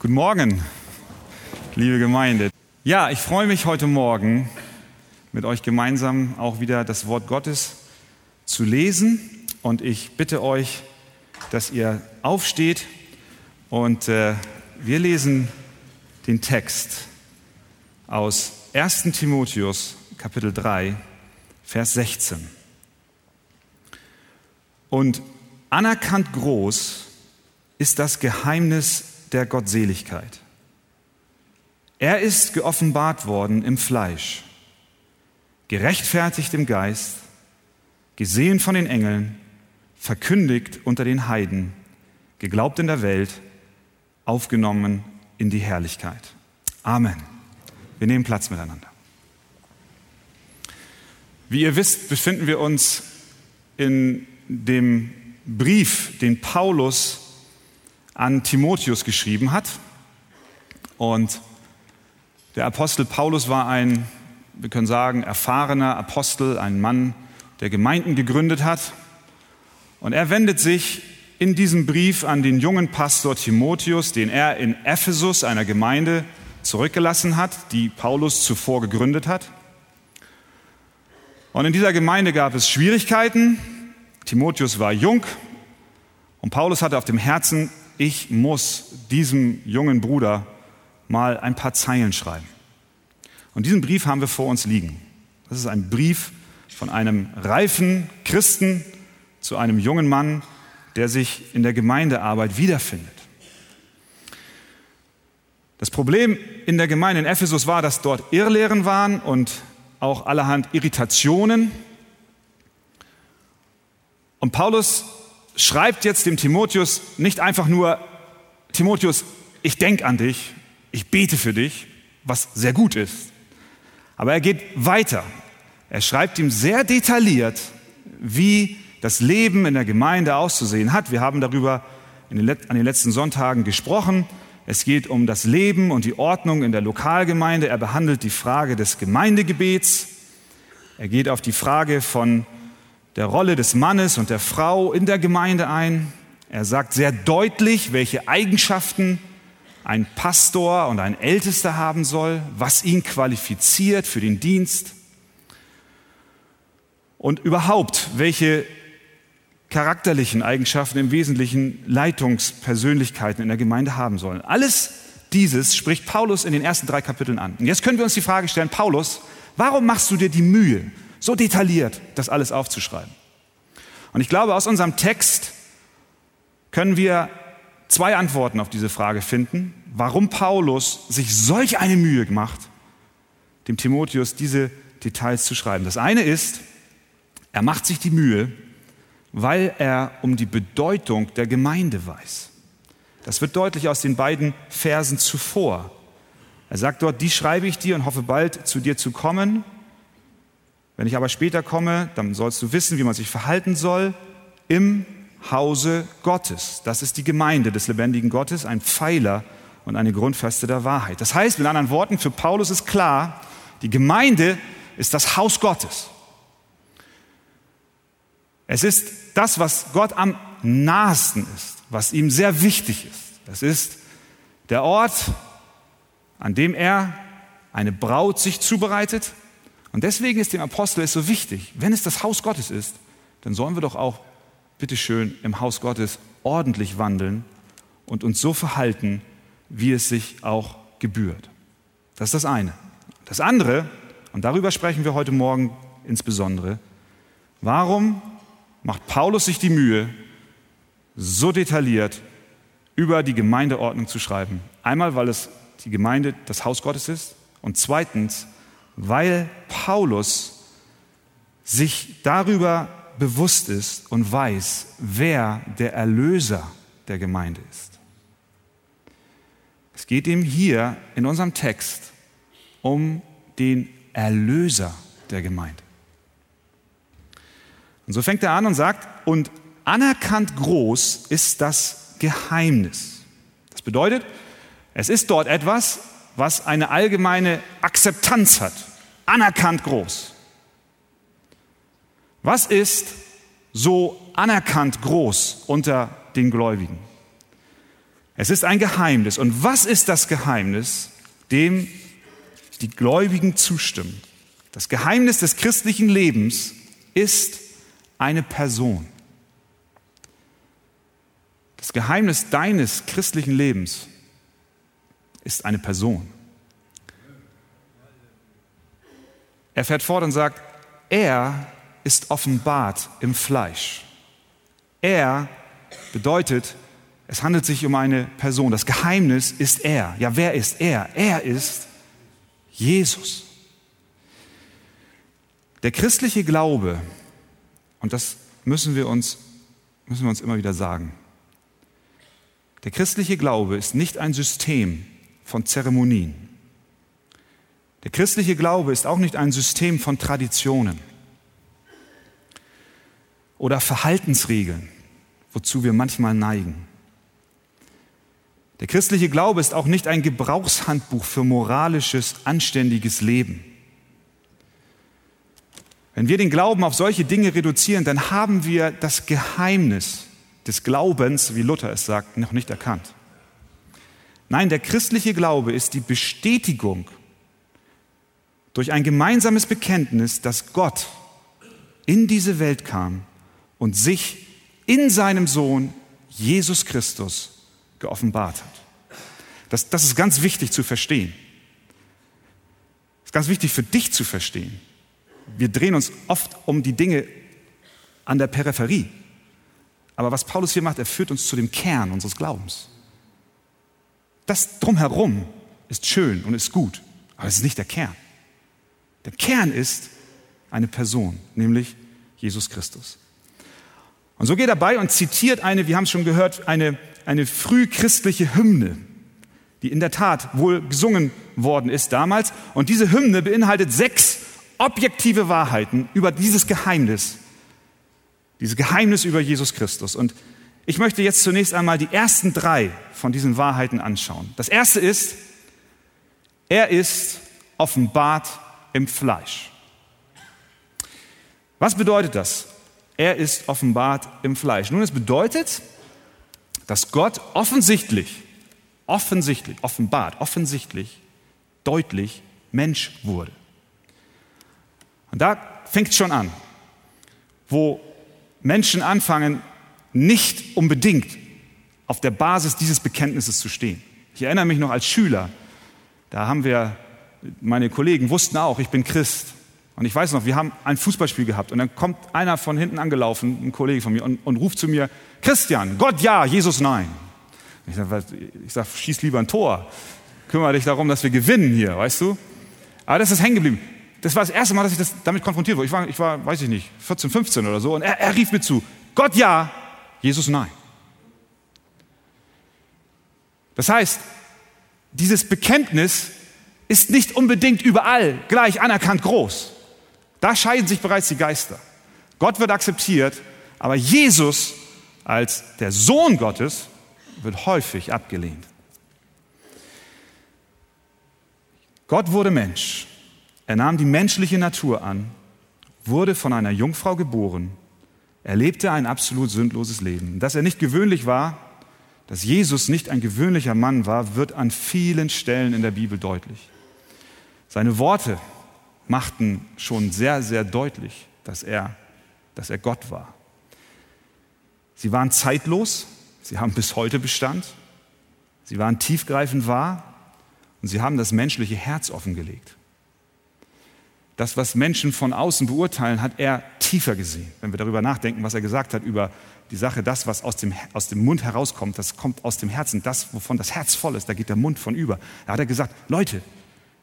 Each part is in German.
Guten Morgen, liebe Gemeinde. Ja, ich freue mich heute Morgen mit euch gemeinsam auch wieder das Wort Gottes zu lesen und ich bitte euch, dass ihr aufsteht und äh, wir lesen den Text aus 1 Timotheus Kapitel 3, Vers 16. Und anerkannt groß ist das Geheimnis der Gottseligkeit. Er ist geoffenbart worden im Fleisch, gerechtfertigt im Geist, gesehen von den Engeln, verkündigt unter den Heiden, geglaubt in der Welt, aufgenommen in die Herrlichkeit. Amen. Wir nehmen Platz miteinander. Wie ihr wisst, befinden wir uns in dem Brief, den Paulus an Timotheus geschrieben hat. Und der Apostel Paulus war ein, wir können sagen, erfahrener Apostel, ein Mann, der Gemeinden gegründet hat. Und er wendet sich in diesem Brief an den jungen Pastor Timotheus, den er in Ephesus, einer Gemeinde, zurückgelassen hat, die Paulus zuvor gegründet hat. Und in dieser Gemeinde gab es Schwierigkeiten. Timotheus war jung und Paulus hatte auf dem Herzen, ich muss diesem jungen Bruder mal ein paar Zeilen schreiben. Und diesen Brief haben wir vor uns liegen. Das ist ein Brief von einem reifen Christen zu einem jungen Mann, der sich in der Gemeindearbeit wiederfindet. Das Problem in der Gemeinde in Ephesus war, dass dort Irrlehren waren und auch allerhand Irritationen. Und Paulus schreibt jetzt dem Timotheus nicht einfach nur, Timotheus, ich denke an dich, ich bete für dich, was sehr gut ist. Aber er geht weiter. Er schreibt ihm sehr detailliert, wie das Leben in der Gemeinde auszusehen hat. Wir haben darüber den, an den letzten Sonntagen gesprochen. Es geht um das Leben und die Ordnung in der Lokalgemeinde. Er behandelt die Frage des Gemeindegebets. Er geht auf die Frage von der Rolle des Mannes und der Frau in der Gemeinde ein. Er sagt sehr deutlich, welche Eigenschaften ein Pastor und ein Ältester haben soll, was ihn qualifiziert für den Dienst und überhaupt, welche charakterlichen Eigenschaften im Wesentlichen Leitungspersönlichkeiten in der Gemeinde haben sollen. Alles dieses spricht Paulus in den ersten drei Kapiteln an. Und jetzt können wir uns die Frage stellen, Paulus, warum machst du dir die Mühe, so detailliert das alles aufzuschreiben. Und ich glaube, aus unserem Text können wir zwei Antworten auf diese Frage finden, warum Paulus sich solch eine Mühe macht, dem Timotheus diese Details zu schreiben. Das eine ist, er macht sich die Mühe, weil er um die Bedeutung der Gemeinde weiß. Das wird deutlich aus den beiden Versen zuvor. Er sagt dort, die schreibe ich dir und hoffe bald zu dir zu kommen, wenn ich aber später komme, dann sollst du wissen, wie man sich verhalten soll im Hause Gottes. Das ist die Gemeinde des lebendigen Gottes, ein Pfeiler und eine Grundfeste der Wahrheit. Das heißt, mit anderen Worten, für Paulus ist klar, die Gemeinde ist das Haus Gottes. Es ist das, was Gott am nahesten ist, was ihm sehr wichtig ist. Es ist der Ort, an dem er eine Braut sich zubereitet, und deswegen ist dem Apostel es so wichtig, wenn es das Haus Gottes ist, dann sollen wir doch auch bitteschön im Haus Gottes ordentlich wandeln und uns so verhalten, wie es sich auch gebührt. Das ist das eine. Das andere, und darüber sprechen wir heute Morgen insbesondere, warum macht Paulus sich die Mühe, so detailliert über die Gemeindeordnung zu schreiben? Einmal, weil es die Gemeinde das Haus Gottes ist und zweitens, weil Paulus sich darüber bewusst ist und weiß, wer der Erlöser der Gemeinde ist. Es geht ihm hier in unserem Text um den Erlöser der Gemeinde. Und so fängt er an und sagt, und anerkannt groß ist das Geheimnis. Das bedeutet, es ist dort etwas, was eine allgemeine Akzeptanz hat anerkannt groß. Was ist so anerkannt groß unter den Gläubigen? Es ist ein Geheimnis. Und was ist das Geheimnis, dem die Gläubigen zustimmen? Das Geheimnis des christlichen Lebens ist eine Person. Das Geheimnis deines christlichen Lebens ist eine Person. Er fährt fort und sagt, er ist offenbart im Fleisch. Er bedeutet, es handelt sich um eine Person. Das Geheimnis ist er. Ja, wer ist er? Er ist Jesus. Der christliche Glaube, und das müssen wir uns, müssen wir uns immer wieder sagen, der christliche Glaube ist nicht ein System von Zeremonien. Der christliche Glaube ist auch nicht ein System von Traditionen oder Verhaltensregeln, wozu wir manchmal neigen. Der christliche Glaube ist auch nicht ein Gebrauchshandbuch für moralisches, anständiges Leben. Wenn wir den Glauben auf solche Dinge reduzieren, dann haben wir das Geheimnis des Glaubens, wie Luther es sagt, noch nicht erkannt. Nein, der christliche Glaube ist die Bestätigung durch ein gemeinsames Bekenntnis, dass Gott in diese Welt kam und sich in seinem Sohn Jesus Christus geoffenbart hat. Das, das ist ganz wichtig zu verstehen. Das ist ganz wichtig für dich zu verstehen. Wir drehen uns oft um die Dinge an der Peripherie. Aber was Paulus hier macht, er führt uns zu dem Kern unseres Glaubens. Das drumherum ist schön und ist gut, aber es ist nicht der Kern. Der Kern ist eine Person, nämlich Jesus Christus. Und so geht er bei und zitiert eine, wir haben es schon gehört, eine, eine frühchristliche Hymne, die in der Tat wohl gesungen worden ist damals. Und diese Hymne beinhaltet sechs objektive Wahrheiten über dieses Geheimnis, dieses Geheimnis über Jesus Christus. Und ich möchte jetzt zunächst einmal die ersten drei von diesen Wahrheiten anschauen. Das erste ist, er ist offenbart im Fleisch. Was bedeutet das? Er ist offenbart im Fleisch. Nun, es bedeutet, dass Gott offensichtlich, offensichtlich, offenbart, offensichtlich, deutlich Mensch wurde. Und da fängt es schon an, wo Menschen anfangen, nicht unbedingt auf der Basis dieses Bekenntnisses zu stehen. Ich erinnere mich noch als Schüler, da haben wir, meine Kollegen wussten auch, ich bin Christ. Und ich weiß noch, wir haben ein Fußballspiel gehabt und dann kommt einer von hinten angelaufen, ein Kollege von mir, und, und ruft zu mir, Christian, Gott ja, Jesus nein. Ich sage, sag, schieß lieber ein Tor. Kümmere dich darum, dass wir gewinnen hier, weißt du? Aber das ist hängen geblieben. Das war das erste Mal, dass ich das damit konfrontiert wurde. Ich war, ich war weiß ich nicht, 14, 15 oder so. Und er, er rief mir zu, Gott ja, Jesus nein. Das heißt, dieses Bekenntnis ist nicht unbedingt überall gleich anerkannt groß. Da scheiden sich bereits die Geister. Gott wird akzeptiert, aber Jesus als der Sohn Gottes wird häufig abgelehnt. Gott wurde Mensch. Er nahm die menschliche Natur an, wurde von einer Jungfrau geboren, er lebte ein absolut sündloses Leben. Dass er nicht gewöhnlich war, dass Jesus nicht ein gewöhnlicher Mann war, wird an vielen Stellen in der Bibel deutlich. Seine Worte machten schon sehr, sehr deutlich, dass er, dass er Gott war. Sie waren zeitlos, sie haben bis heute Bestand, sie waren tiefgreifend wahr und sie haben das menschliche Herz offengelegt. Das, was Menschen von außen beurteilen, hat er tiefer gesehen. Wenn wir darüber nachdenken, was er gesagt hat über die Sache, das, was aus dem, aus dem Mund herauskommt, das kommt aus dem Herzen. Das, wovon das Herz voll ist, da geht der Mund von über. Da hat er gesagt, Leute,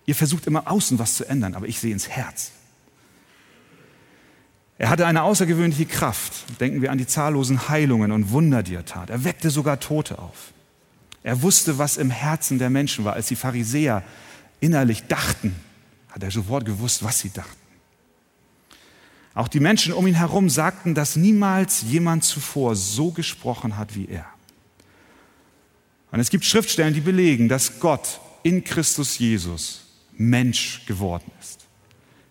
ihr versucht immer außen was zu ändern, aber ich sehe ins Herz. Er hatte eine außergewöhnliche Kraft. Denken wir an die zahllosen Heilungen und Wunder, die er tat. Er weckte sogar Tote auf. Er wusste, was im Herzen der Menschen war, als die Pharisäer innerlich dachten, hat er sofort gewusst, was sie dachten. Auch die Menschen um ihn herum sagten, dass niemals jemand zuvor so gesprochen hat wie er. Und es gibt Schriftstellen, die belegen, dass Gott in Christus Jesus Mensch geworden ist.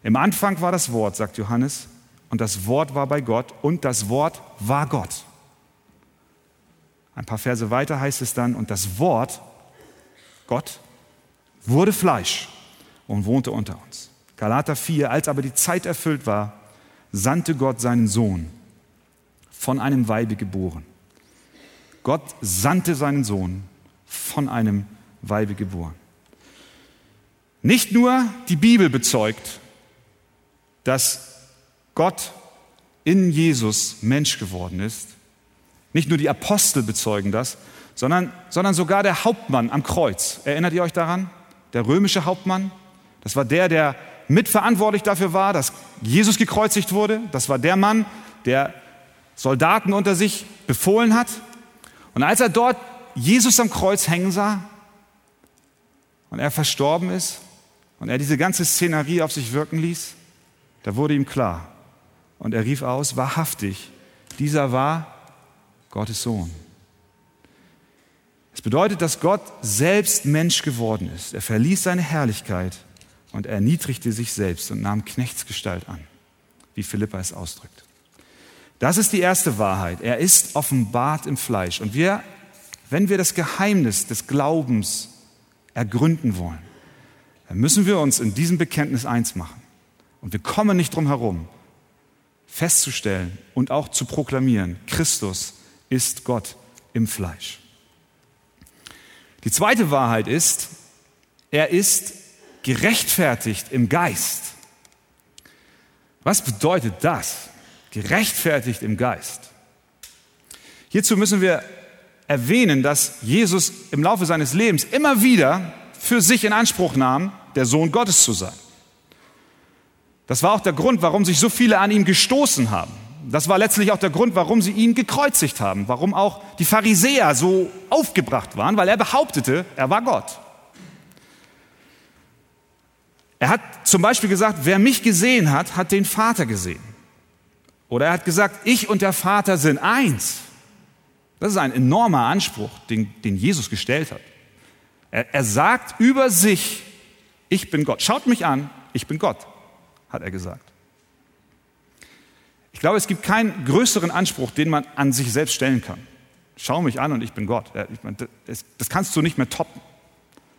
Im Anfang war das Wort, sagt Johannes, und das Wort war bei Gott und das Wort war Gott. Ein paar Verse weiter heißt es dann, und das Wort, Gott, wurde Fleisch und wohnte unter uns. Galater 4, als aber die Zeit erfüllt war, sandte Gott seinen Sohn, von einem Weibe geboren. Gott sandte seinen Sohn, von einem Weibe geboren. Nicht nur die Bibel bezeugt, dass Gott in Jesus Mensch geworden ist, nicht nur die Apostel bezeugen das, sondern, sondern sogar der Hauptmann am Kreuz. Erinnert ihr euch daran? Der römische Hauptmann. Das war der, der mitverantwortlich dafür war, dass Jesus gekreuzigt wurde. Das war der Mann, der Soldaten unter sich befohlen hat. Und als er dort Jesus am Kreuz hängen sah und er verstorben ist und er diese ganze Szenerie auf sich wirken ließ, da wurde ihm klar und er rief aus, wahrhaftig, dieser war Gottes Sohn. Es bedeutet, dass Gott selbst Mensch geworden ist. Er verließ seine Herrlichkeit und erniedrigte sich selbst und nahm Knechtsgestalt an, wie Philippa es ausdrückt. Das ist die erste Wahrheit. Er ist offenbart im Fleisch. Und wir, wenn wir das Geheimnis des Glaubens ergründen wollen, dann müssen wir uns in diesem Bekenntnis eins machen. Und wir kommen nicht drum herum, festzustellen und auch zu proklamieren, Christus ist Gott im Fleisch. Die zweite Wahrheit ist, er ist gerechtfertigt im Geist. Was bedeutet das? Gerechtfertigt im Geist. Hierzu müssen wir erwähnen, dass Jesus im Laufe seines Lebens immer wieder für sich in Anspruch nahm, der Sohn Gottes zu sein. Das war auch der Grund, warum sich so viele an ihm gestoßen haben. Das war letztlich auch der Grund, warum sie ihn gekreuzigt haben, warum auch die Pharisäer so aufgebracht waren, weil er behauptete, er war Gott. Er hat zum Beispiel gesagt, wer mich gesehen hat, hat den Vater gesehen. Oder er hat gesagt, ich und der Vater sind eins. Das ist ein enormer Anspruch, den, den Jesus gestellt hat. Er, er sagt über sich, ich bin Gott. Schaut mich an, ich bin Gott, hat er gesagt. Ich glaube, es gibt keinen größeren Anspruch, den man an sich selbst stellen kann. Schau mich an und ich bin Gott. Das kannst du nicht mehr toppen.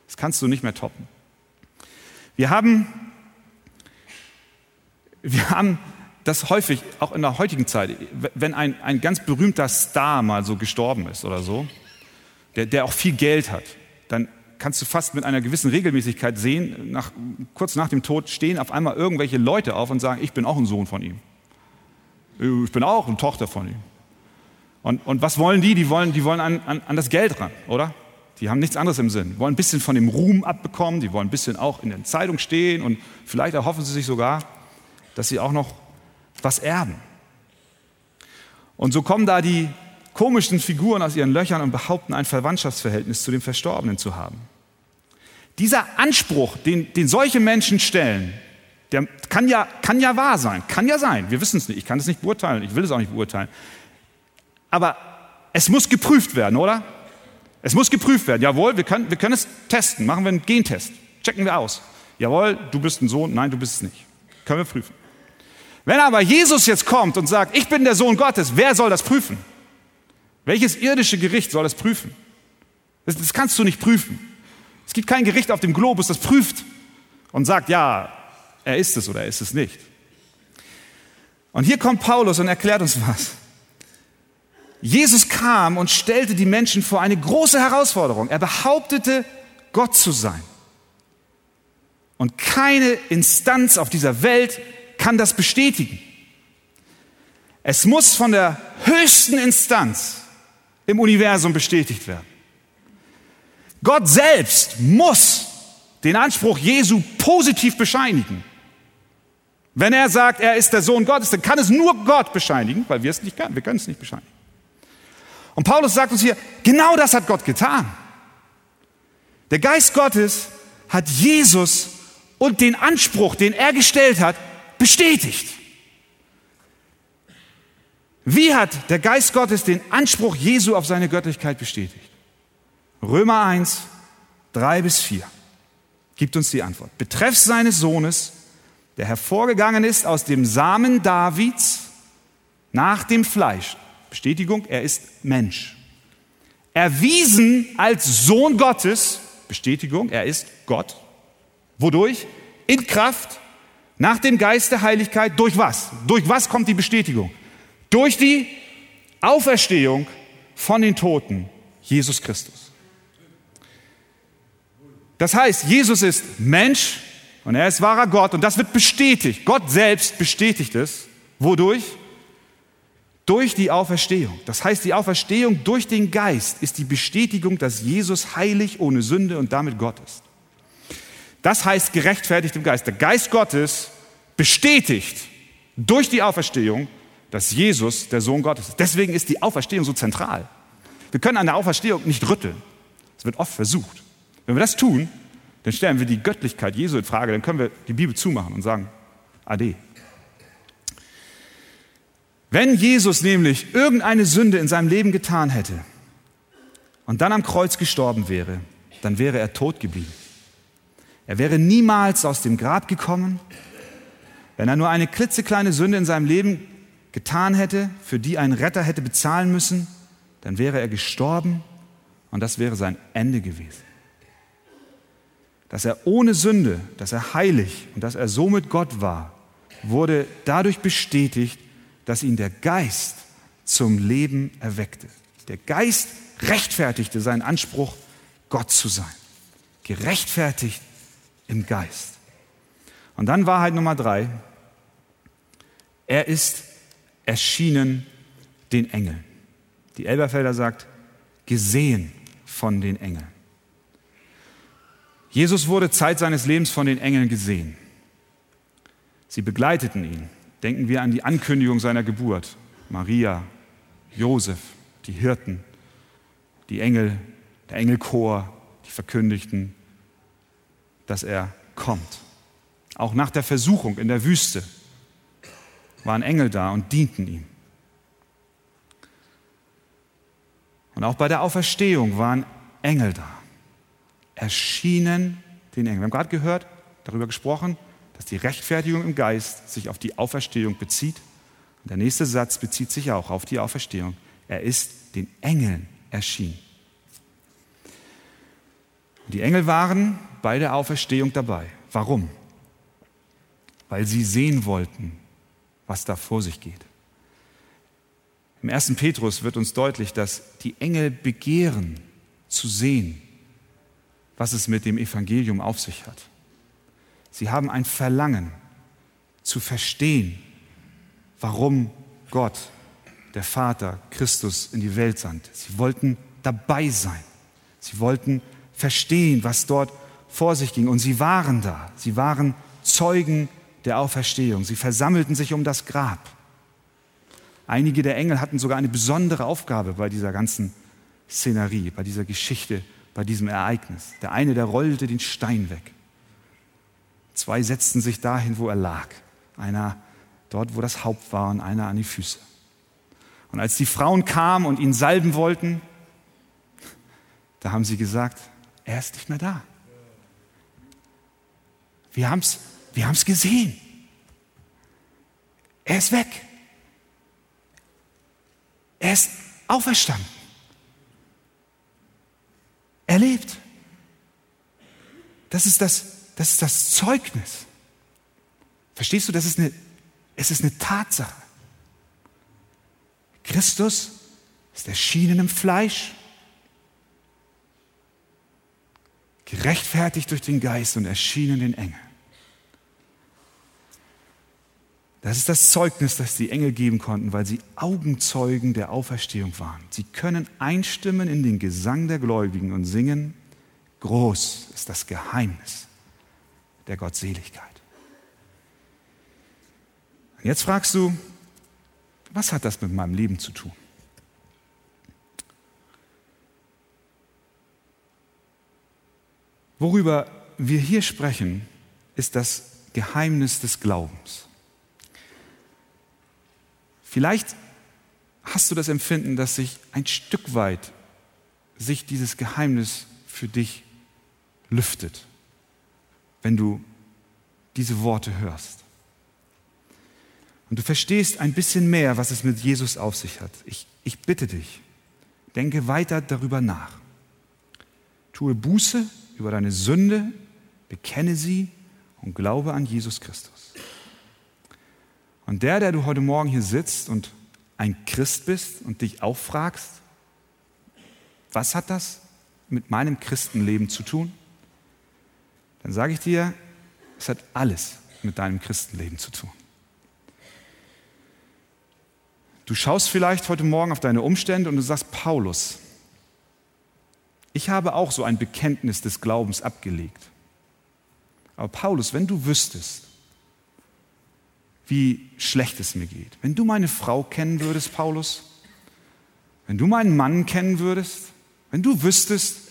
Das kannst du nicht mehr toppen. Wir haben, wir haben das häufig, auch in der heutigen Zeit, wenn ein, ein ganz berühmter Star mal so gestorben ist oder so, der, der auch viel Geld hat, dann kannst du fast mit einer gewissen Regelmäßigkeit sehen, nach, kurz nach dem Tod stehen auf einmal irgendwelche Leute auf und sagen, ich bin auch ein Sohn von ihm. Ich bin auch eine Tochter von ihm. Und, und was wollen die? Die wollen, die wollen an, an, an das Geld ran, oder? Die haben nichts anderes im Sinn. Die wollen ein bisschen von dem Ruhm abbekommen, die wollen ein bisschen auch in der Zeitung stehen und vielleicht erhoffen sie sich sogar, dass sie auch noch was erben. Und so kommen da die komischen Figuren aus ihren Löchern und behaupten, ein Verwandtschaftsverhältnis zu dem Verstorbenen zu haben. Dieser Anspruch, den, den solche Menschen stellen, der kann ja, kann ja wahr sein, kann ja sein. Wir wissen es nicht, ich kann es nicht beurteilen, ich will es auch nicht beurteilen. Aber es muss geprüft werden, oder? Es muss geprüft werden. Jawohl, wir können, wir können es testen, machen wir einen Gentest, checken wir aus. Jawohl, du bist ein Sohn, nein, du bist es nicht. Können wir prüfen. Wenn aber Jesus jetzt kommt und sagt, ich bin der Sohn Gottes, wer soll das prüfen? Welches irdische Gericht soll das prüfen? Das, das kannst du nicht prüfen. Es gibt kein Gericht auf dem Globus, das prüft und sagt, ja, er ist es oder er ist es nicht. Und hier kommt Paulus und erklärt uns was. Jesus kam und stellte die Menschen vor eine große Herausforderung. Er behauptete, Gott zu sein. Und keine Instanz auf dieser Welt kann das bestätigen. Es muss von der höchsten Instanz im Universum bestätigt werden. Gott selbst muss den Anspruch Jesu positiv bescheinigen. Wenn er sagt, er ist der Sohn Gottes, dann kann es nur Gott bescheinigen, weil wir es nicht können. Wir können es nicht bescheinigen. Und Paulus sagt uns hier, genau das hat Gott getan. Der Geist Gottes hat Jesus und den Anspruch, den er gestellt hat, bestätigt. Wie hat der Geist Gottes den Anspruch Jesu auf seine Göttlichkeit bestätigt? Römer 1, 3 bis 4 gibt uns die Antwort. Betreffs seines Sohnes, der hervorgegangen ist aus dem Samen Davids nach dem Fleisch. Bestätigung, er ist Mensch. erwiesen als Sohn Gottes, Bestätigung, er ist Gott. Wodurch? In Kraft, nach dem Geist der Heiligkeit, durch was? Durch was kommt die Bestätigung? Durch die Auferstehung von den Toten, Jesus Christus. Das heißt, Jesus ist Mensch und er ist wahrer Gott und das wird bestätigt. Gott selbst bestätigt es. Wodurch? Durch die Auferstehung. Das heißt, die Auferstehung durch den Geist ist die Bestätigung, dass Jesus heilig, ohne Sünde und damit Gott ist. Das heißt gerechtfertigt im Geist. Der Geist Gottes bestätigt durch die Auferstehung, dass Jesus der Sohn Gottes ist. Deswegen ist die Auferstehung so zentral. Wir können an der Auferstehung nicht rütteln. Es wird oft versucht. Wenn wir das tun, dann stellen wir die Göttlichkeit Jesu in Frage, dann können wir die Bibel zumachen und sagen, Ade. Wenn Jesus nämlich irgendeine Sünde in seinem Leben getan hätte und dann am Kreuz gestorben wäre, dann wäre er tot geblieben. Er wäre niemals aus dem Grab gekommen, wenn er nur eine klitzekleine Sünde in seinem Leben getan hätte, für die ein Retter hätte bezahlen müssen, dann wäre er gestorben und das wäre sein Ende gewesen. Dass er ohne Sünde, dass er heilig und dass er somit Gott war, wurde dadurch bestätigt, dass ihn der Geist zum Leben erweckte. Der Geist rechtfertigte seinen Anspruch, Gott zu sein. Gerechtfertigt im Geist. Und dann Wahrheit Nummer drei. Er ist erschienen den Engeln. Die Elberfelder sagt, gesehen von den Engeln. Jesus wurde Zeit seines Lebens von den Engeln gesehen. Sie begleiteten ihn. Denken wir an die Ankündigung seiner Geburt. Maria, Josef, die Hirten, die Engel, der Engelchor, die verkündigten, dass er kommt. Auch nach der Versuchung in der Wüste waren Engel da und dienten ihm. Und auch bei der Auferstehung waren Engel da. Erschienen den Engeln. Wir haben gerade gehört, darüber gesprochen, dass die Rechtfertigung im Geist sich auf die Auferstehung bezieht. Und der nächste Satz bezieht sich auch auf die Auferstehung. Er ist den Engeln erschienen. Die Engel waren bei der Auferstehung dabei. Warum? Weil sie sehen wollten, was da vor sich geht. Im ersten Petrus wird uns deutlich, dass die Engel begehren zu sehen, was es mit dem Evangelium auf sich hat. Sie haben ein Verlangen zu verstehen, warum Gott, der Vater, Christus in die Welt sandte. Sie wollten dabei sein. Sie wollten verstehen, was dort vor sich ging. Und sie waren da. Sie waren Zeugen der Auferstehung. Sie versammelten sich um das Grab. Einige der Engel hatten sogar eine besondere Aufgabe bei dieser ganzen Szenerie, bei dieser Geschichte, bei diesem Ereignis. Der eine, der rollte den Stein weg. Zwei setzten sich dahin, wo er lag. Einer dort, wo das Haupt war und einer an die Füße. Und als die Frauen kamen und ihn salben wollten, da haben sie gesagt, er ist nicht mehr da. Wir haben es wir haben's gesehen. Er ist weg. Er ist auferstanden. Er lebt. Das ist das, das, ist das Zeugnis. Verstehst du, das ist eine, es ist eine Tatsache. Christus ist erschienen im Fleisch, gerechtfertigt durch den Geist und erschienen den Engeln. Das ist das Zeugnis, das die Engel geben konnten, weil sie Augenzeugen der Auferstehung waren. Sie können einstimmen in den Gesang der Gläubigen und singen, groß ist das Geheimnis der Gottseligkeit. Jetzt fragst du, was hat das mit meinem Leben zu tun? Worüber wir hier sprechen, ist das Geheimnis des Glaubens. Vielleicht hast du das Empfinden, dass sich ein Stück weit sich dieses Geheimnis für dich lüftet, wenn du diese Worte hörst. Und du verstehst ein bisschen mehr, was es mit Jesus auf sich hat. Ich, ich bitte dich, Denke weiter darüber nach. Tue Buße über deine Sünde, bekenne sie und glaube an Jesus Christus. Und der, der du heute Morgen hier sitzt und ein Christ bist und dich auch fragst, was hat das mit meinem Christenleben zu tun? Dann sage ich dir, es hat alles mit deinem Christenleben zu tun. Du schaust vielleicht heute Morgen auf deine Umstände und du sagst, Paulus, ich habe auch so ein Bekenntnis des Glaubens abgelegt. Aber Paulus, wenn du wüsstest, wie schlecht es mir geht, wenn du meine Frau kennen würdest, Paulus, wenn du meinen Mann kennen würdest, wenn du wüsstest,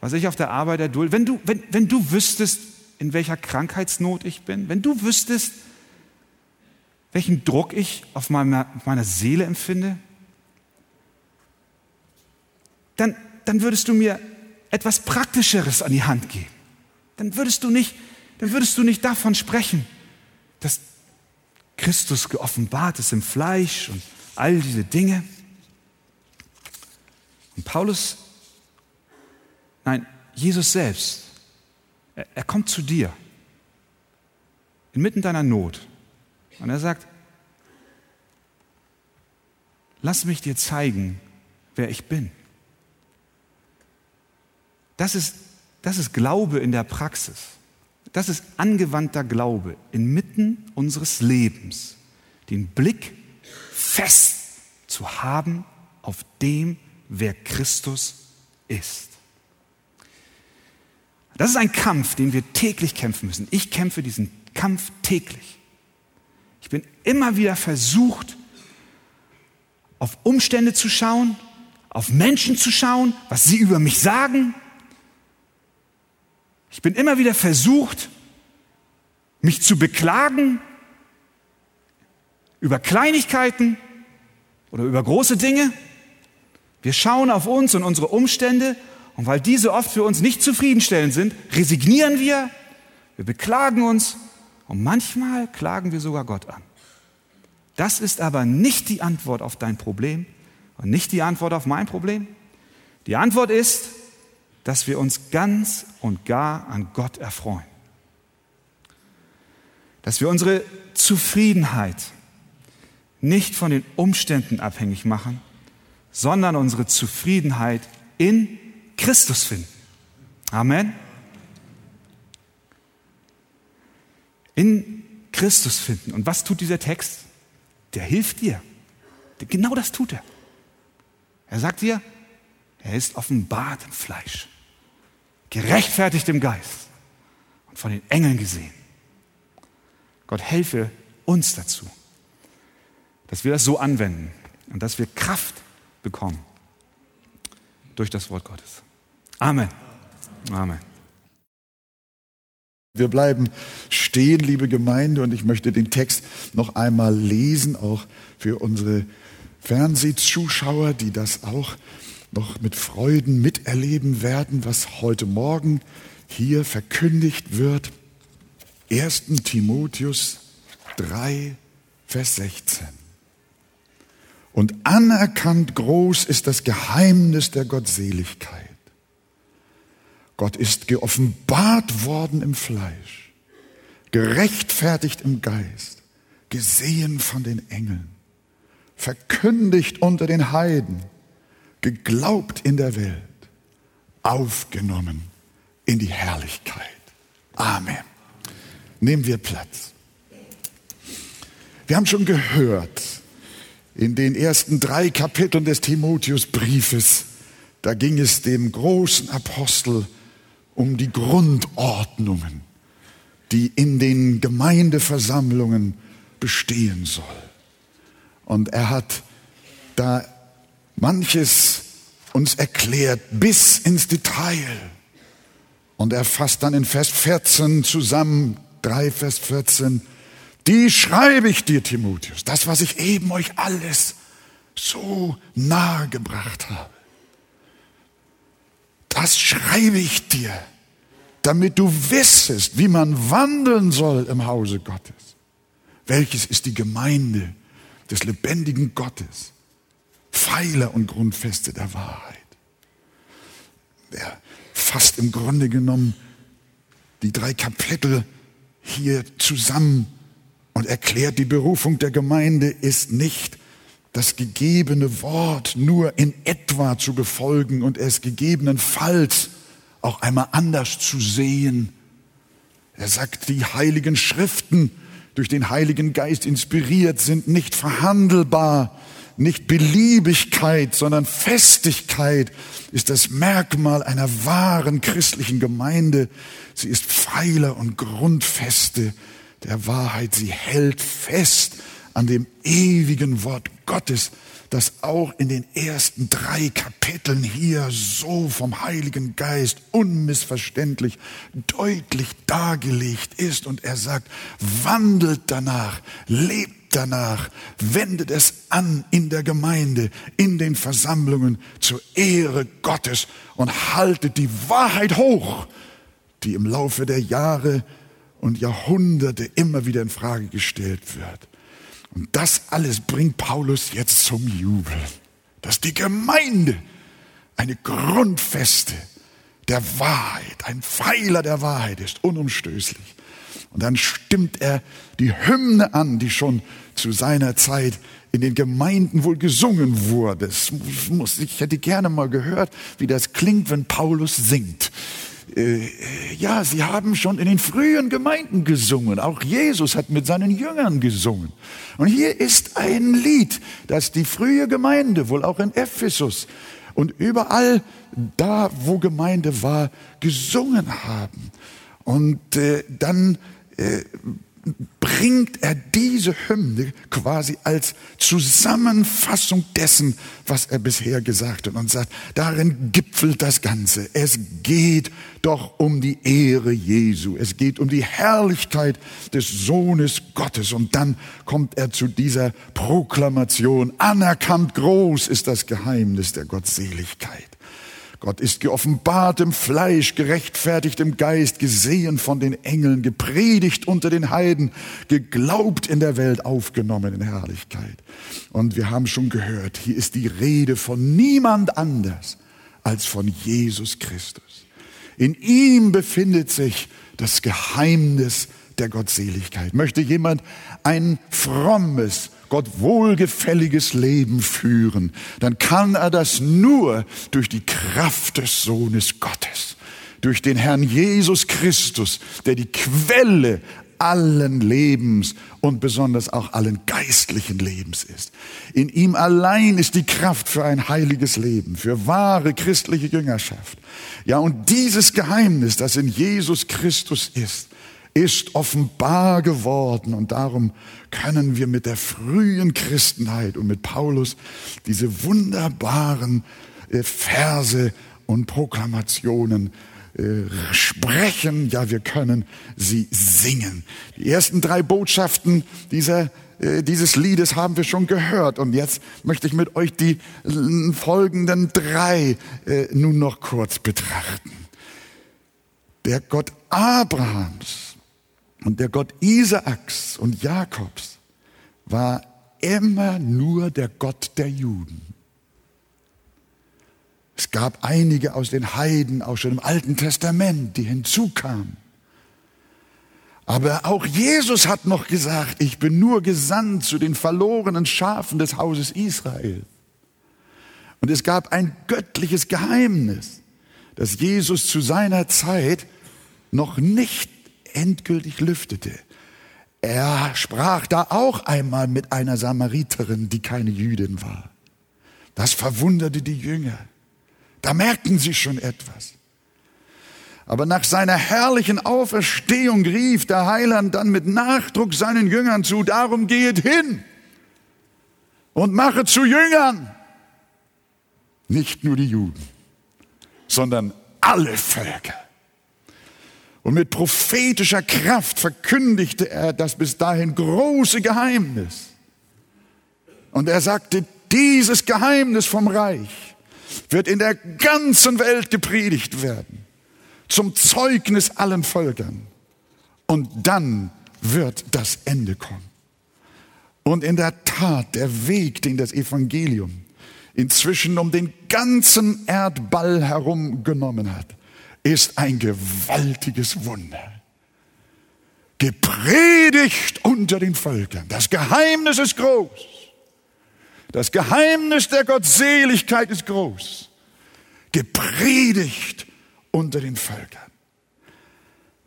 was ich auf der Arbeit erdulde, wenn du, wenn, wenn du wüsstest, in welcher Krankheitsnot ich bin, wenn du wüsstest, welchen Druck ich auf meiner, auf meiner Seele empfinde, dann, dann würdest du mir etwas Praktischeres an die Hand geben. Dann würdest du nicht, dann würdest du nicht davon sprechen, dass Christus geoffenbart ist im Fleisch und all diese Dinge. Und Paulus, nein, Jesus selbst, er, er kommt zu dir inmitten deiner Not und er sagt, lass mich dir zeigen, wer ich bin. Das ist, das ist Glaube in der Praxis. Das ist angewandter Glaube inmitten unseres Lebens, den Blick fest zu haben auf dem, wer Christus ist. Das ist ein Kampf, den wir täglich kämpfen müssen. Ich kämpfe diesen Kampf täglich. Ich bin immer wieder versucht, auf Umstände zu schauen, auf Menschen zu schauen, was sie über mich sagen. Ich bin immer wieder versucht, mich zu beklagen über Kleinigkeiten oder über große Dinge. Wir schauen auf uns und unsere Umstände und weil diese oft für uns nicht zufriedenstellend sind, resignieren wir, wir beklagen uns und manchmal klagen wir sogar Gott an. Das ist aber nicht die Antwort auf dein Problem und nicht die Antwort auf mein Problem. Die Antwort ist, dass wir uns ganz und gar an Gott erfreuen. Dass wir unsere Zufriedenheit nicht von den Umständen abhängig machen, sondern unsere Zufriedenheit in Christus finden. Amen. In Christus finden. Und was tut dieser Text? Der hilft dir. Genau das tut er. Er sagt dir, er ist offenbart im Fleisch, gerechtfertigt im Geist und von den Engeln gesehen. Gott helfe uns dazu, dass wir das so anwenden und dass wir Kraft bekommen durch das Wort Gottes. Amen. Amen. Wir bleiben stehen, liebe Gemeinde, und ich möchte den Text noch einmal lesen, auch für unsere Fernsehzuschauer, die das auch noch mit Freuden miterleben werden, was heute Morgen hier verkündigt wird. 1. Timotheus 3, Vers 16. Und anerkannt groß ist das Geheimnis der Gottseligkeit. Gott ist geoffenbart worden im Fleisch, gerechtfertigt im Geist, gesehen von den Engeln, verkündigt unter den Heiden, geglaubt in der Welt, aufgenommen in die Herrlichkeit. Amen. Nehmen wir Platz. Wir haben schon gehört, in den ersten drei Kapiteln des Timotheusbriefes, da ging es dem großen Apostel um die Grundordnungen, die in den Gemeindeversammlungen bestehen soll. Und er hat da manches uns erklärt bis ins Detail. Und er fasst dann in Vers 14 zusammen, 3 Vers 14, die schreibe ich dir, Timotheus, das, was ich eben euch alles so nahe gebracht habe. Das schreibe ich dir, damit du wissest, wie man wandeln soll im Hause Gottes. Welches ist die Gemeinde des lebendigen Gottes, Pfeiler und Grundfeste der Wahrheit. Er fasst im Grunde genommen die drei Kapitel hier zusammen und erklärt, die Berufung der Gemeinde ist nicht das gegebene Wort nur in etwa zu befolgen und es gegebenenfalls auch einmal anders zu sehen. Er sagt, die heiligen Schriften durch den Heiligen Geist inspiriert sind nicht verhandelbar, nicht Beliebigkeit, sondern Festigkeit ist das Merkmal einer wahren christlichen Gemeinde. Sie ist Pfeiler und Grundfeste der Wahrheit. Sie hält fest an dem ewigen Wort Gottes, das auch in den ersten drei Kapiteln hier so vom Heiligen Geist unmissverständlich deutlich dargelegt ist. Und er sagt, wandelt danach, lebt danach, wendet es an in der Gemeinde, in den Versammlungen zur Ehre Gottes und haltet die Wahrheit hoch, die im Laufe der Jahre und Jahrhunderte immer wieder in Frage gestellt wird. Und das alles bringt Paulus jetzt zum Jubel, dass die Gemeinde eine Grundfeste der Wahrheit, ein Pfeiler der Wahrheit ist, unumstößlich. Und dann stimmt er die Hymne an, die schon zu seiner Zeit in den Gemeinden wohl gesungen wurde. ich hätte gerne mal gehört, wie das klingt, wenn Paulus singt. Äh, ja, sie haben schon in den frühen Gemeinden gesungen. Auch Jesus hat mit seinen Jüngern gesungen. Und hier ist ein Lied, das die frühe Gemeinde, wohl auch in Ephesus und überall da, wo Gemeinde war, gesungen haben. Und äh, dann äh, bringt er diese Hymne quasi als Zusammenfassung dessen, was er bisher gesagt hat und sagt, darin gipfelt das Ganze. Es geht doch um die Ehre Jesu. Es geht um die Herrlichkeit des Sohnes Gottes. Und dann kommt er zu dieser Proklamation. Anerkannt groß ist das Geheimnis der Gottseligkeit. Gott ist geoffenbart im Fleisch, gerechtfertigt im Geist, gesehen von den Engeln, gepredigt unter den Heiden, geglaubt in der Welt, aufgenommen in Herrlichkeit. Und wir haben schon gehört, hier ist die Rede von niemand anders als von Jesus Christus. In ihm befindet sich das Geheimnis der Gottseligkeit. Möchte jemand ein frommes, Gott wohlgefälliges Leben führen, dann kann er das nur durch die Kraft des Sohnes Gottes, durch den Herrn Jesus Christus, der die Quelle allen Lebens und besonders auch allen geistlichen Lebens ist. In ihm allein ist die Kraft für ein heiliges Leben, für wahre christliche Jüngerschaft. Ja, und dieses Geheimnis, das in Jesus Christus ist, ist offenbar geworden. Und darum können wir mit der frühen Christenheit und mit Paulus diese wunderbaren äh, Verse und Proklamationen äh, sprechen, ja, wir können sie singen. Die ersten drei Botschaften dieser äh, dieses Liedes haben wir schon gehört. Und jetzt möchte ich mit euch die folgenden drei nun noch kurz betrachten. Der Gott Abrahams, und der Gott Isaaks und Jakobs war immer nur der Gott der Juden. Es gab einige aus den Heiden, auch schon im Alten Testament, die hinzukamen. Aber auch Jesus hat noch gesagt, ich bin nur gesandt zu den verlorenen Schafen des Hauses Israel. Und es gab ein göttliches Geheimnis, dass Jesus zu seiner Zeit noch nicht endgültig lüftete. Er sprach da auch einmal mit einer Samariterin, die keine Jüdin war. Das verwunderte die Jünger. Da merkten sie schon etwas. Aber nach seiner herrlichen Auferstehung rief der Heiland dann mit Nachdruck seinen Jüngern zu, darum gehet hin und mache zu Jüngern nicht nur die Juden, sondern alle Völker. Und mit prophetischer Kraft verkündigte er das bis dahin große Geheimnis. Und er sagte, dieses Geheimnis vom Reich wird in der ganzen Welt gepredigt werden, zum Zeugnis allen Völkern. Und dann wird das Ende kommen. Und in der Tat, der Weg, den das Evangelium inzwischen um den ganzen Erdball herum genommen hat, ist ein gewaltiges Wunder. Gepredigt unter den Völkern. Das Geheimnis ist groß. Das Geheimnis der Gottseligkeit ist groß. Gepredigt unter den Völkern.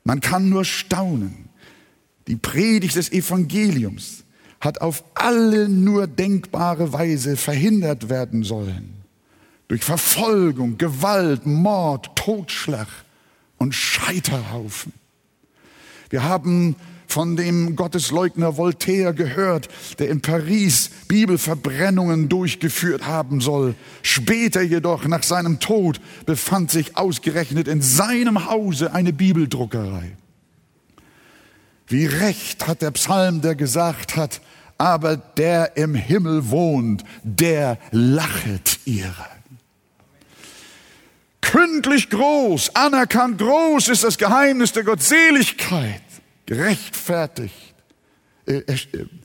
Man kann nur staunen. Die Predigt des Evangeliums hat auf alle nur denkbare Weise verhindert werden sollen. Durch Verfolgung, Gewalt, Mord, Totschlag und Scheiterhaufen. Wir haben von dem Gottesleugner Voltaire gehört, der in Paris Bibelverbrennungen durchgeführt haben soll. Später jedoch, nach seinem Tod, befand sich ausgerechnet in seinem Hause eine Bibeldruckerei. Wie recht hat der Psalm, der gesagt hat, aber der im Himmel wohnt, der lachet ihrer. Kündlich groß, anerkannt groß ist das Geheimnis der Gottseligkeit. Gerechtfertigt,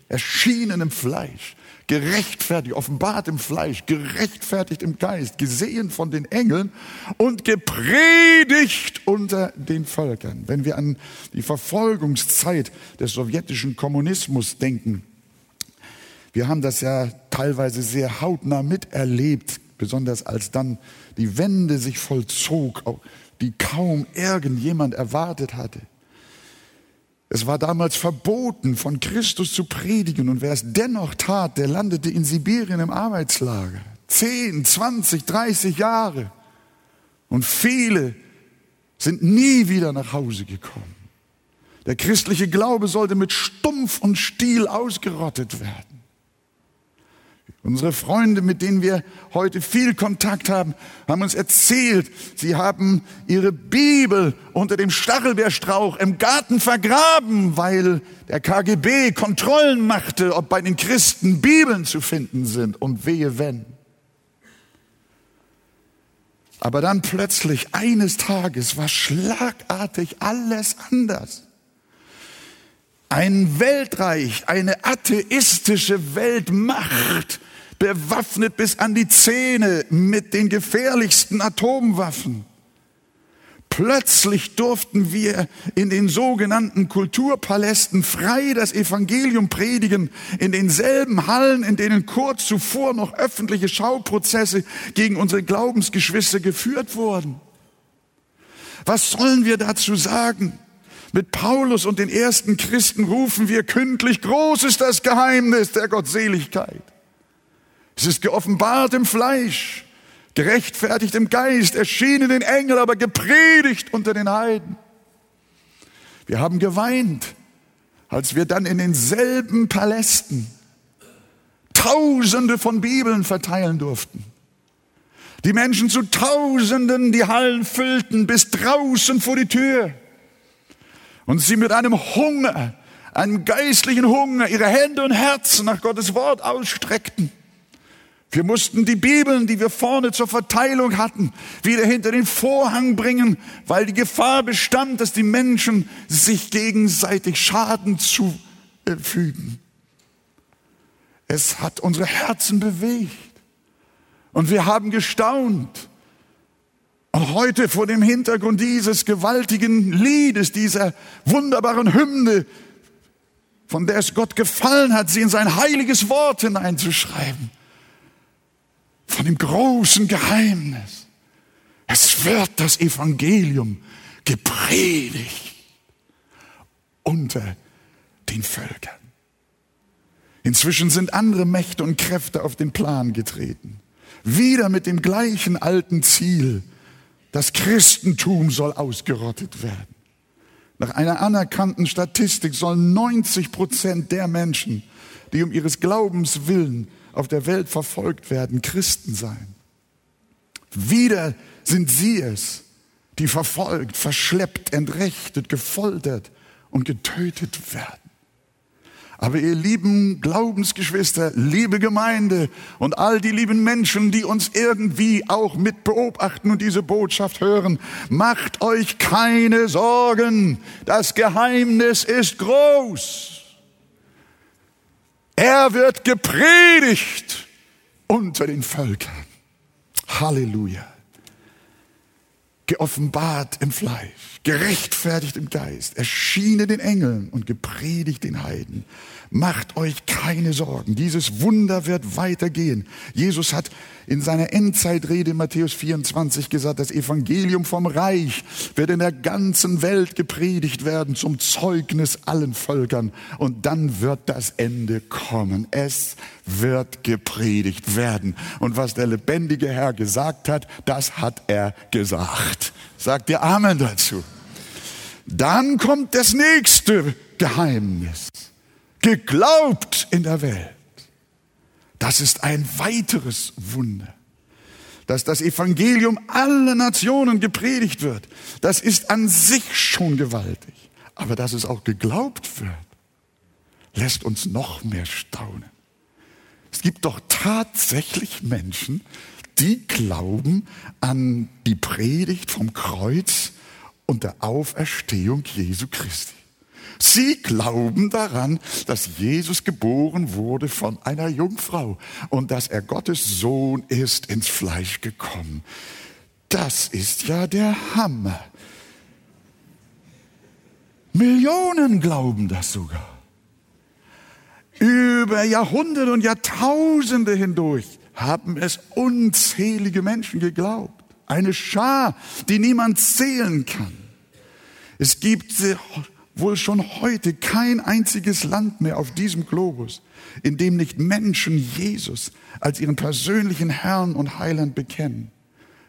erschienen im Fleisch, gerechtfertigt, offenbart im Fleisch, gerechtfertigt im Geist, gesehen von den Engeln und gepredigt unter den Völkern. Wenn wir an die Verfolgungszeit des sowjetischen Kommunismus denken, wir haben das ja teilweise sehr hautnah miterlebt, besonders als dann die Wende sich vollzog, die kaum irgendjemand erwartet hatte. Es war damals verboten, von Christus zu predigen. Und wer es dennoch tat, der landete in Sibirien im Arbeitslager. Zehn, zwanzig, dreißig Jahre. Und viele sind nie wieder nach Hause gekommen. Der christliche Glaube sollte mit Stumpf und Stiel ausgerottet werden. Unsere Freunde, mit denen wir heute viel Kontakt haben, haben uns erzählt, sie haben ihre Bibel unter dem Stachelbeerstrauch im Garten vergraben, weil der KGB Kontrollen machte, ob bei den Christen Bibeln zu finden sind und wehe wenn. Aber dann plötzlich eines Tages war schlagartig alles anders. Ein Weltreich, eine atheistische Weltmacht bewaffnet bis an die Zähne mit den gefährlichsten Atomwaffen. Plötzlich durften wir in den sogenannten Kulturpalästen frei das Evangelium predigen, in denselben Hallen, in denen kurz zuvor noch öffentliche Schauprozesse gegen unsere Glaubensgeschwister geführt wurden. Was sollen wir dazu sagen? Mit Paulus und den ersten Christen rufen wir kündlich, groß ist das Geheimnis der Gottseligkeit. Es ist geoffenbart im Fleisch, gerechtfertigt im Geist, erschienen den Engel, aber gepredigt unter den Heiden. Wir haben geweint, als wir dann in denselben Palästen Tausende von Bibeln verteilen durften. Die Menschen zu Tausenden die Hallen füllten bis draußen vor die Tür. Und sie mit einem Hunger, einem geistlichen Hunger, ihre Hände und Herzen nach Gottes Wort ausstreckten. Wir mussten die Bibeln, die wir vorne zur Verteilung hatten, wieder hinter den Vorhang bringen, weil die Gefahr bestand, dass die Menschen sich gegenseitig Schaden zufügen. Es hat unsere Herzen bewegt und wir haben gestaunt. Und heute vor dem Hintergrund dieses gewaltigen Liedes, dieser wunderbaren Hymne, von der es Gott gefallen hat, sie in sein heiliges Wort hineinzuschreiben, von dem großen Geheimnis. Es wird das Evangelium gepredigt unter den Völkern. Inzwischen sind andere Mächte und Kräfte auf den Plan getreten. Wieder mit dem gleichen alten Ziel. Das Christentum soll ausgerottet werden. Nach einer anerkannten Statistik sollen 90 Prozent der Menschen, die um ihres Glaubens willen auf der Welt verfolgt werden, Christen sein. Wieder sind sie es, die verfolgt, verschleppt, entrechtet, gefoltert und getötet werden. Aber ihr lieben Glaubensgeschwister, liebe Gemeinde und all die lieben Menschen, die uns irgendwie auch mit beobachten und diese Botschaft hören, macht euch keine Sorgen. Das Geheimnis ist groß. Er wird gepredigt unter den Völkern. Halleluja. Geoffenbart im Fleisch, gerechtfertigt im Geist, erschienen den Engeln und gepredigt den Heiden. Macht euch keine Sorgen. Dieses Wunder wird weitergehen. Jesus hat in seiner Endzeitrede in Matthäus 24 gesagt, das Evangelium vom Reich wird in der ganzen Welt gepredigt werden zum Zeugnis allen Völkern. Und dann wird das Ende kommen. Es wird gepredigt werden. Und was der lebendige Herr gesagt hat, das hat er gesagt. Sagt ihr Amen dazu. Dann kommt das nächste Geheimnis geglaubt in der Welt. Das ist ein weiteres Wunder. Dass das Evangelium alle Nationen gepredigt wird, das ist an sich schon gewaltig. Aber dass es auch geglaubt wird, lässt uns noch mehr staunen. Es gibt doch tatsächlich Menschen, die glauben an die Predigt vom Kreuz und der Auferstehung Jesu Christi. Sie glauben daran, dass Jesus geboren wurde von einer Jungfrau und dass er Gottes Sohn ist ins Fleisch gekommen. Das ist ja der Hammer. Millionen glauben das sogar. Über Jahrhunderte und Jahrtausende hindurch haben es unzählige Menschen geglaubt. Eine Schar, die niemand zählen kann. Es gibt wohl schon heute kein einziges Land mehr auf diesem Globus, in dem nicht Menschen Jesus als ihren persönlichen Herrn und Heiland bekennen.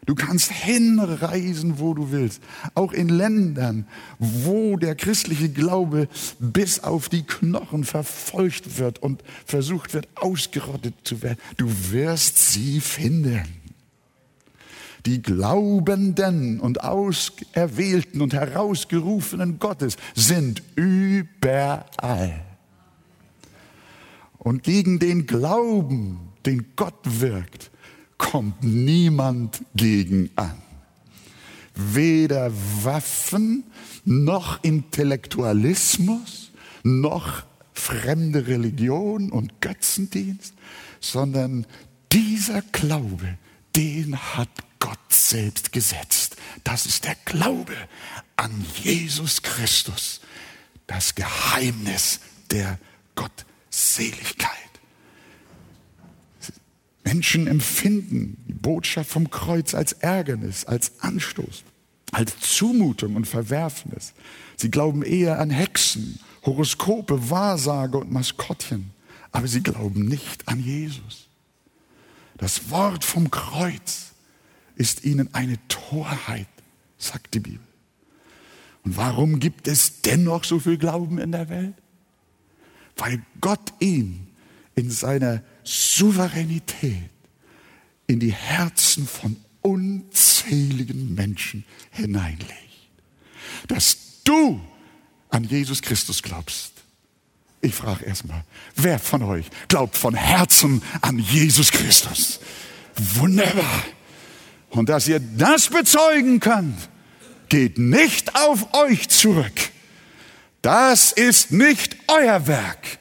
Du kannst hinreisen, wo du willst, auch in Ländern, wo der christliche Glaube bis auf die Knochen verfolgt wird und versucht wird, ausgerottet zu werden. Du wirst sie finden. Die Glaubenden und Auserwählten und Herausgerufenen Gottes sind überall. Und gegen den Glauben, den Gott wirkt, kommt niemand gegen an. Weder Waffen noch Intellektualismus noch fremde Religion und Götzendienst, sondern dieser Glaube, den hat Gott selbst gesetzt. Das ist der Glaube an Jesus Christus, das Geheimnis der Gottseligkeit. Menschen empfinden die Botschaft vom Kreuz als Ärgernis, als Anstoß, als Zumutung und Verwerfnis. Sie glauben eher an Hexen, Horoskope, Wahrsage und Maskottchen, aber sie glauben nicht an Jesus. Das Wort vom Kreuz ist ihnen eine Torheit, sagt die Bibel. Und warum gibt es dennoch so viel Glauben in der Welt? Weil Gott ihn in seiner Souveränität in die Herzen von unzähligen Menschen hineinlegt. Dass du an Jesus Christus glaubst. Ich frage erstmal, wer von euch glaubt von Herzen an Jesus Christus? Wunderbar. Und dass ihr das bezeugen könnt, geht nicht auf euch zurück. Das ist nicht euer Werk,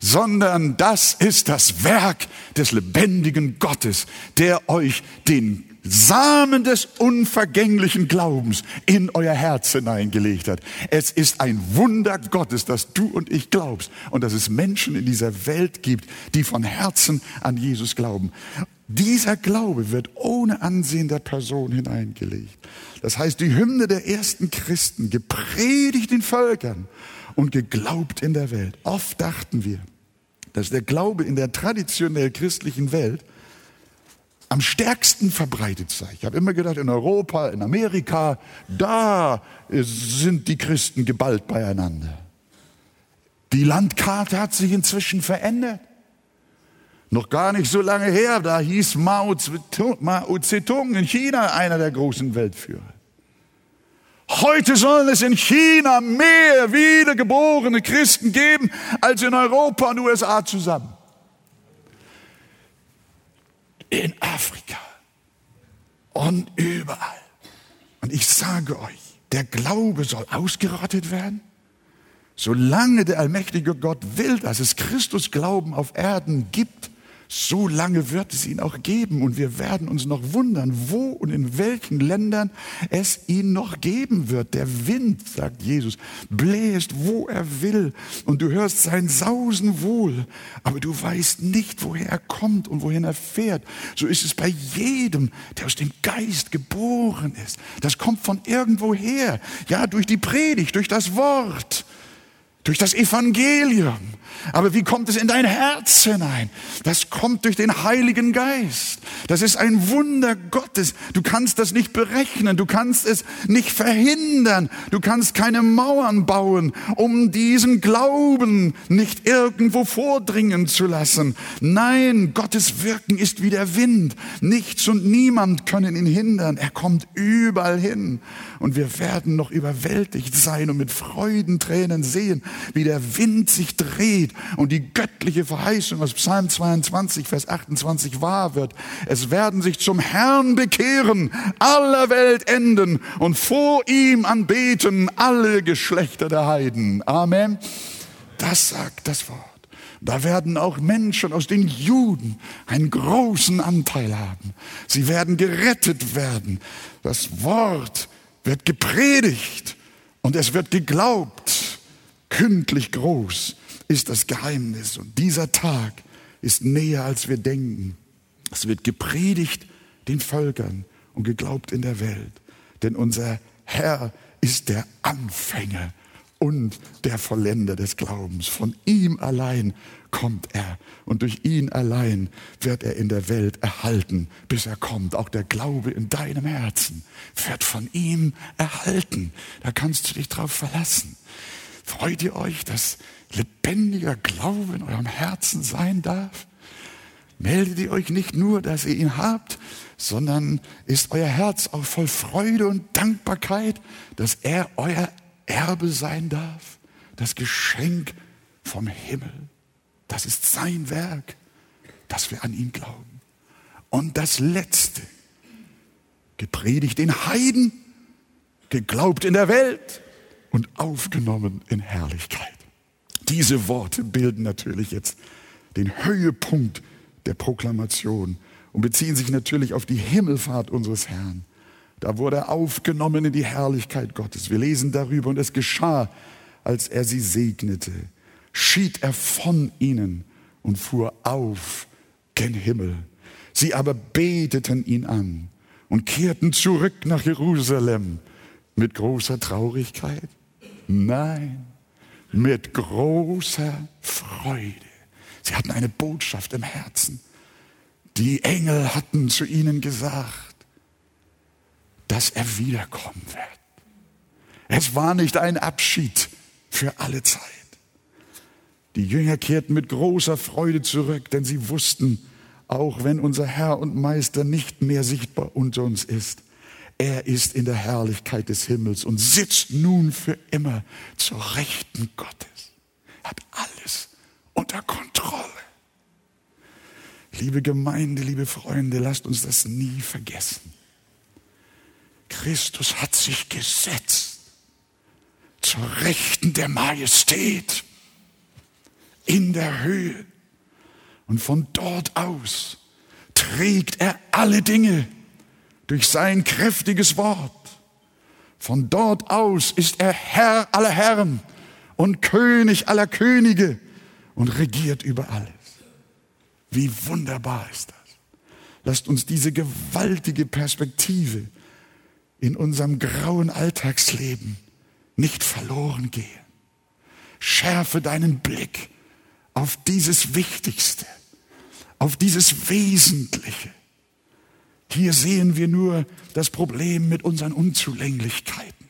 sondern das ist das Werk des lebendigen Gottes, der euch den Samen des unvergänglichen Glaubens in euer Herz hineingelegt hat. Es ist ein Wunder Gottes, dass du und ich glaubst und dass es Menschen in dieser Welt gibt, die von Herzen an Jesus glauben. Dieser Glaube wird ohne Ansehen der Person hineingelegt. Das heißt, die Hymne der ersten Christen, gepredigt den Völkern und geglaubt in der Welt. Oft dachten wir, dass der Glaube in der traditionell christlichen Welt am stärksten verbreitet sei. Ich habe immer gedacht, in Europa, in Amerika, da sind die Christen geballt beieinander. Die Landkarte hat sich inzwischen verändert. Noch gar nicht so lange her, da hieß Mao Zedong in China einer der großen Weltführer. Heute sollen es in China mehr wiedergeborene Christen geben als in Europa und USA zusammen. In Afrika und überall. Und ich sage euch, der Glaube soll ausgerottet werden. Solange der allmächtige Gott will, dass es Christus Glauben auf Erden gibt, so lange wird es ihn auch geben und wir werden uns noch wundern, wo und in welchen Ländern es ihn noch geben wird. Der Wind, sagt Jesus, bläst, wo er will und du hörst sein Sausen wohl, aber du weißt nicht, woher er kommt und wohin er fährt. So ist es bei jedem, der aus dem Geist geboren ist. Das kommt von irgendwo her, ja, durch die Predigt, durch das Wort durch das Evangelium. Aber wie kommt es in dein Herz hinein? Das kommt durch den Heiligen Geist. Das ist ein Wunder Gottes. Du kannst das nicht berechnen. Du kannst es nicht verhindern. Du kannst keine Mauern bauen, um diesen Glauben nicht irgendwo vordringen zu lassen. Nein, Gottes Wirken ist wie der Wind. Nichts und niemand können ihn hindern. Er kommt überall hin. Und wir werden noch überwältigt sein und mit Freudentränen sehen, wie der Wind sich dreht und die göttliche Verheißung aus Psalm 22, Vers 28 wahr wird. Es werden sich zum Herrn bekehren, aller Welt enden und vor ihm anbeten alle Geschlechter der Heiden. Amen. Das sagt das Wort. Da werden auch Menschen aus den Juden einen großen Anteil haben. Sie werden gerettet werden. Das Wort wird gepredigt und es wird geglaubt kündlich groß ist das Geheimnis. Und dieser Tag ist näher, als wir denken. Es wird gepredigt den Völkern und geglaubt in der Welt. Denn unser Herr ist der Anfänger und der Vollender des Glaubens. Von ihm allein kommt er und durch ihn allein wird er in der Welt erhalten, bis er kommt. Auch der Glaube in deinem Herzen wird von ihm erhalten. Da kannst du dich drauf verlassen. Freut ihr euch, dass lebendiger Glaube in eurem Herzen sein darf? Meldet ihr euch nicht nur, dass ihr ihn habt, sondern ist euer Herz auch voll Freude und Dankbarkeit, dass er euer Erbe sein darf, das Geschenk vom Himmel. Das ist sein Werk, dass wir an ihn glauben. Und das Letzte, gepredigt den Heiden, geglaubt in der Welt, und aufgenommen in Herrlichkeit. Diese Worte bilden natürlich jetzt den Höhepunkt der Proklamation und beziehen sich natürlich auf die Himmelfahrt unseres Herrn. Da wurde er aufgenommen in die Herrlichkeit Gottes. Wir lesen darüber und es geschah, als er sie segnete, schied er von ihnen und fuhr auf gen Himmel. Sie aber beteten ihn an und kehrten zurück nach Jerusalem mit großer Traurigkeit Nein, mit großer Freude. Sie hatten eine Botschaft im Herzen. Die Engel hatten zu ihnen gesagt, dass er wiederkommen wird. Es war nicht ein Abschied für alle Zeit. Die Jünger kehrten mit großer Freude zurück, denn sie wussten, auch wenn unser Herr und Meister nicht mehr sichtbar unter uns ist, er ist in der Herrlichkeit des Himmels und sitzt nun für immer zur Rechten Gottes. Hat alles unter Kontrolle. Liebe Gemeinde, liebe Freunde, lasst uns das nie vergessen. Christus hat sich gesetzt zur Rechten der Majestät in der Höhe. Und von dort aus trägt er alle Dinge durch sein kräftiges Wort. Von dort aus ist er Herr aller Herren und König aller Könige und regiert über alles. Wie wunderbar ist das. Lasst uns diese gewaltige Perspektive in unserem grauen Alltagsleben nicht verloren gehen. Schärfe deinen Blick auf dieses Wichtigste, auf dieses Wesentliche hier sehen wir nur das Problem mit unseren Unzulänglichkeiten,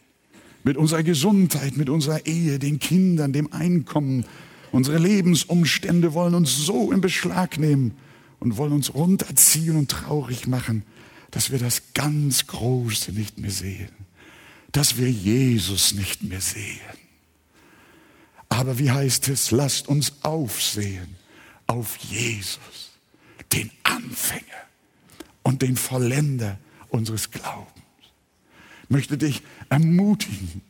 mit unserer Gesundheit, mit unserer Ehe, den Kindern, dem Einkommen. Unsere Lebensumstände wollen uns so in Beschlag nehmen und wollen uns runterziehen und traurig machen, dass wir das ganz Große nicht mehr sehen, dass wir Jesus nicht mehr sehen. Aber wie heißt es, lasst uns aufsehen auf Jesus, den Anfänger und den Vollender unseres Glaubens. Ich möchte dich ermutigen,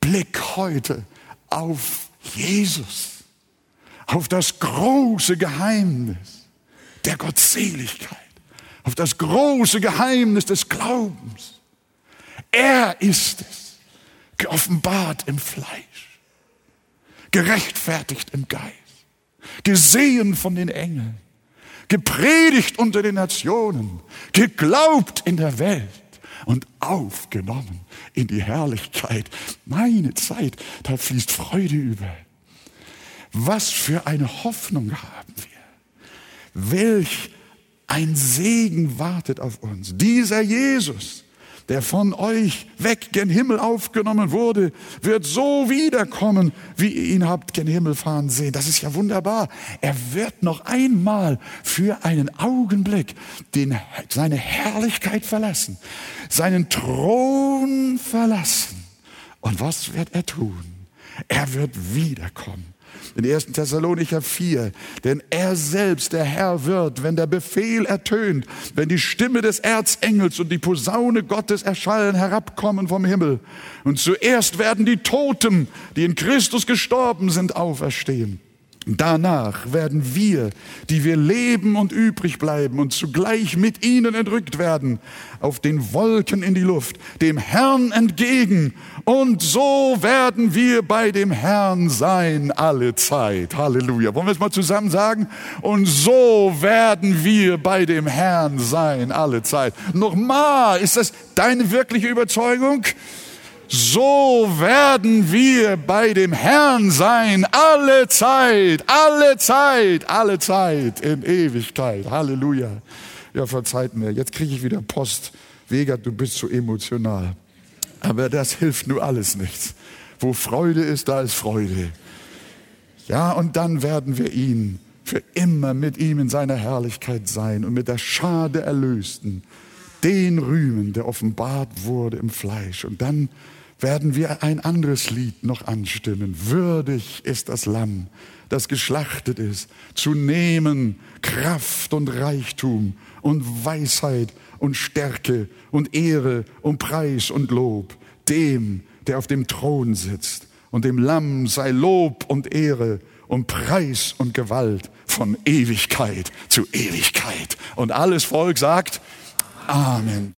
blick heute auf Jesus, auf das große Geheimnis der Gottseligkeit, auf das große Geheimnis des Glaubens. Er ist es, geoffenbart im Fleisch, gerechtfertigt im Geist, gesehen von den Engeln, gepredigt unter den Nationen, geglaubt in der Welt und aufgenommen in die Herrlichkeit. Meine Zeit, da fließt Freude über. Was für eine Hoffnung haben wir. Welch ein Segen wartet auf uns. Dieser Jesus, der von euch weg gen Himmel aufgenommen wurde, wird so wiederkommen, wie ihr ihn habt gen Himmel fahren sehen. Das ist ja wunderbar. Er wird noch einmal für einen Augenblick den, seine Herrlichkeit verlassen, seinen Thron verlassen. Und was wird er tun? Er wird wiederkommen in 1. Thessalonicher 4. Denn er selbst, der Herr, wird, wenn der Befehl ertönt, wenn die Stimme des Erzengels und die Posaune Gottes erschallen, herabkommen vom Himmel. Und zuerst werden die Toten, die in Christus gestorben sind, auferstehen. Danach werden wir, die wir leben und übrig bleiben und zugleich mit ihnen entrückt werden, auf den Wolken in die Luft, dem Herrn entgegen. Und so werden wir bei dem Herrn sein alle Zeit. Halleluja. Wollen wir es mal zusammen sagen? Und so werden wir bei dem Herrn sein alle Zeit. Nochmal, ist das deine wirkliche Überzeugung? So werden wir bei dem Herrn sein, alle Zeit, alle Zeit, alle Zeit, in Ewigkeit. Halleluja. Ja, verzeiht mir, jetzt kriege ich wieder Post. Vega, du bist so emotional. Aber das hilft nur alles nichts. Wo Freude ist, da ist Freude. Ja, und dann werden wir ihn für immer mit ihm in seiner Herrlichkeit sein und mit der Schade erlösten, den rühmen, der offenbart wurde im Fleisch. Und dann werden wir ein anderes Lied noch anstimmen. Würdig ist das Lamm, das geschlachtet ist, zu nehmen Kraft und Reichtum und Weisheit und Stärke und Ehre und Preis und Lob dem, der auf dem Thron sitzt. Und dem Lamm sei Lob und Ehre und Preis und Gewalt von Ewigkeit zu Ewigkeit. Und alles Volk sagt Amen.